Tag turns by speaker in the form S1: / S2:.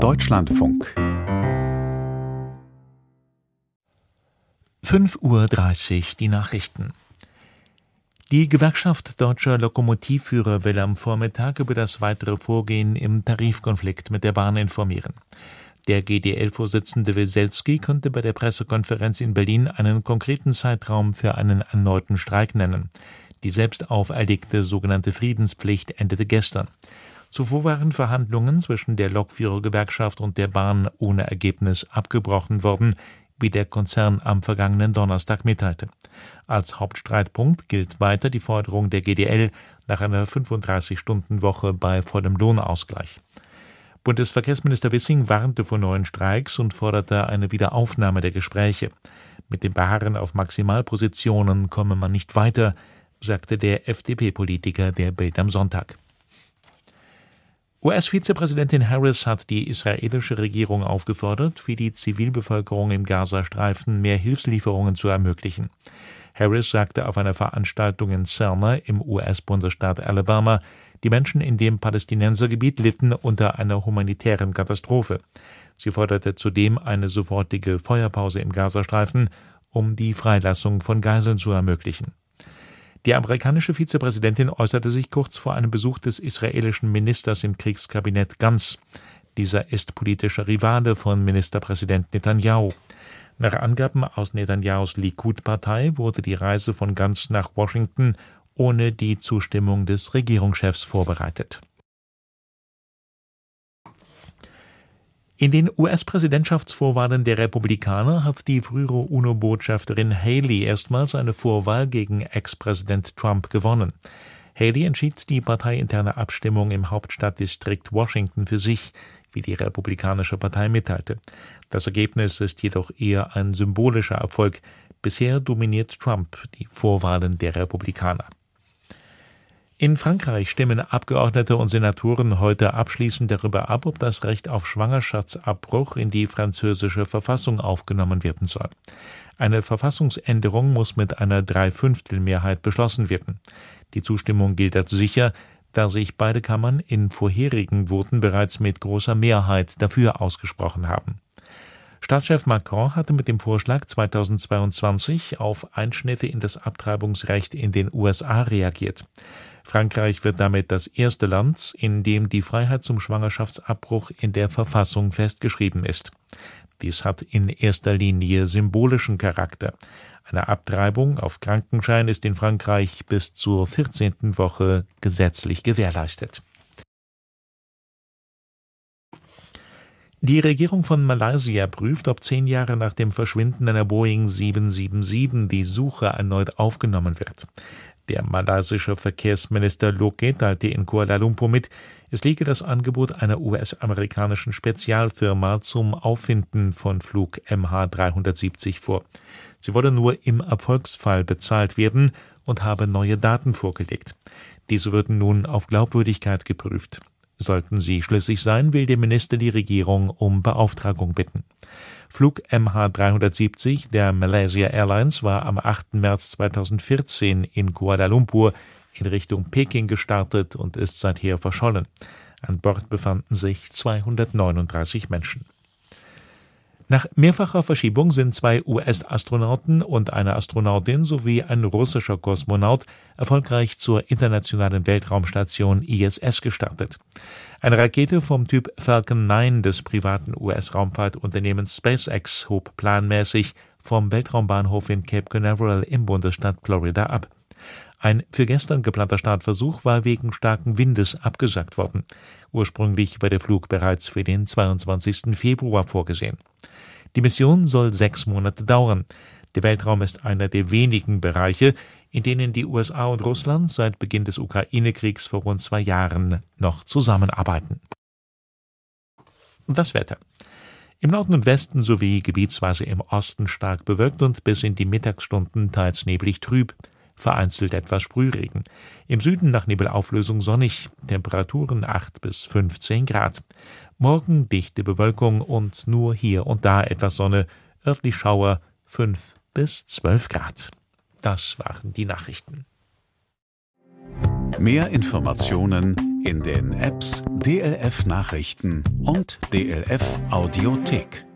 S1: Deutschlandfunk 5.30 Uhr die Nachrichten. Die Gewerkschaft deutscher Lokomotivführer will am Vormittag über das weitere Vorgehen im Tarifkonflikt mit der Bahn informieren. Der GDL-Vorsitzende Weselski konnte bei der Pressekonferenz in Berlin einen konkreten Zeitraum für einen erneuten Streik nennen. Die selbst auferlegte sogenannte Friedenspflicht endete gestern. Zuvor waren Verhandlungen zwischen der Lokführergewerkschaft und der Bahn ohne Ergebnis abgebrochen worden, wie der Konzern am vergangenen Donnerstag mitteilte. Als Hauptstreitpunkt gilt weiter die Forderung der GDL nach einer 35-Stunden-Woche bei vollem Lohnausgleich. Bundesverkehrsminister Wissing warnte vor neuen Streiks und forderte eine Wiederaufnahme der Gespräche. Mit dem Beharren auf Maximalpositionen komme man nicht weiter, sagte der FDP-Politiker der Bild am Sonntag. US-Vizepräsidentin Harris hat die israelische Regierung aufgefordert, für die Zivilbevölkerung im Gazastreifen mehr Hilfslieferungen zu ermöglichen. Harris sagte auf einer Veranstaltung in Selma im US-Bundesstaat Alabama, die Menschen in dem Palästinensergebiet litten unter einer humanitären Katastrophe. Sie forderte zudem eine sofortige Feuerpause im Gazastreifen, um die Freilassung von Geiseln zu ermöglichen. Die amerikanische Vizepräsidentin äußerte sich kurz vor einem Besuch des israelischen Ministers im Kriegskabinett Ganz. Dieser ist politischer Rivale von Ministerpräsident Netanyahu. Nach Angaben aus Netanyahus Likud-Partei wurde die Reise von Ganz nach Washington ohne die Zustimmung des Regierungschefs vorbereitet. In den US-Präsidentschaftsvorwahlen der Republikaner hat die frühere UNO-Botschafterin Haley erstmals eine Vorwahl gegen Ex-Präsident Trump gewonnen. Haley entschied die parteiinterne Abstimmung im Hauptstadtdistrikt Washington für sich, wie die Republikanische Partei mitteilte. Das Ergebnis ist jedoch eher ein symbolischer Erfolg. Bisher dominiert Trump die Vorwahlen der Republikaner. In Frankreich stimmen Abgeordnete und Senatoren heute abschließend darüber ab, ob das Recht auf Schwangerschaftsabbruch in die französische Verfassung aufgenommen werden soll. Eine Verfassungsänderung muss mit einer Dreifünftelmehrheit beschlossen werden. Die Zustimmung gilt als sicher, da sich beide Kammern in vorherigen Voten bereits mit großer Mehrheit dafür ausgesprochen haben. Staatschef Macron hatte mit dem Vorschlag 2022 auf Einschnitte in das Abtreibungsrecht in den USA reagiert. Frankreich wird damit das erste Land, in dem die Freiheit zum Schwangerschaftsabbruch in der Verfassung festgeschrieben ist. Dies hat in erster Linie symbolischen Charakter. Eine Abtreibung auf Krankenschein ist in Frankreich bis zur 14. Woche gesetzlich gewährleistet. Die Regierung von Malaysia prüft, ob zehn Jahre nach dem Verschwinden einer Boeing 777 die Suche erneut aufgenommen wird. Der malaysische Verkehrsminister Loke teilte in Kuala Lumpur mit, es liege das Angebot einer US-amerikanischen Spezialfirma zum Auffinden von Flug MH370 vor. Sie wolle nur im Erfolgsfall bezahlt werden und habe neue Daten vorgelegt. Diese würden nun auf Glaubwürdigkeit geprüft. Sollten sie schlüssig sein, will der Minister die Regierung um Beauftragung bitten. Flug MH370 der Malaysia Airlines war am 8. März 2014 in Kuala Lumpur in Richtung Peking gestartet und ist seither verschollen. An Bord befanden sich 239 Menschen. Nach mehrfacher Verschiebung sind zwei US-Astronauten und eine Astronautin sowie ein russischer Kosmonaut erfolgreich zur internationalen Weltraumstation ISS gestartet. Eine Rakete vom Typ Falcon 9 des privaten US-Raumfahrtunternehmens SpaceX hob planmäßig vom Weltraumbahnhof in Cape Canaveral im Bundesstaat Florida ab. Ein für gestern geplanter Startversuch war wegen starken Windes abgesagt worden. Ursprünglich war der Flug bereits für den 22. Februar vorgesehen. Die Mission soll sechs Monate dauern. Der Weltraum ist einer der wenigen Bereiche, in denen die USA und Russland seit Beginn des Ukraine-Kriegs vor rund zwei Jahren noch zusammenarbeiten. Das Wetter. Im Norden und Westen sowie gebietsweise im Osten stark bewölkt und bis in die Mittagsstunden teils neblig trüb vereinzelt etwas Sprühregen. Im Süden nach Nebelauflösung sonnig, Temperaturen 8 bis 15 Grad. Morgen dichte Bewölkung und nur hier und da etwas Sonne, örtlich Schauer 5 bis 12 Grad. Das waren die Nachrichten.
S2: Mehr Informationen In den Apps DLF Nachrichten und DLF Audiothek.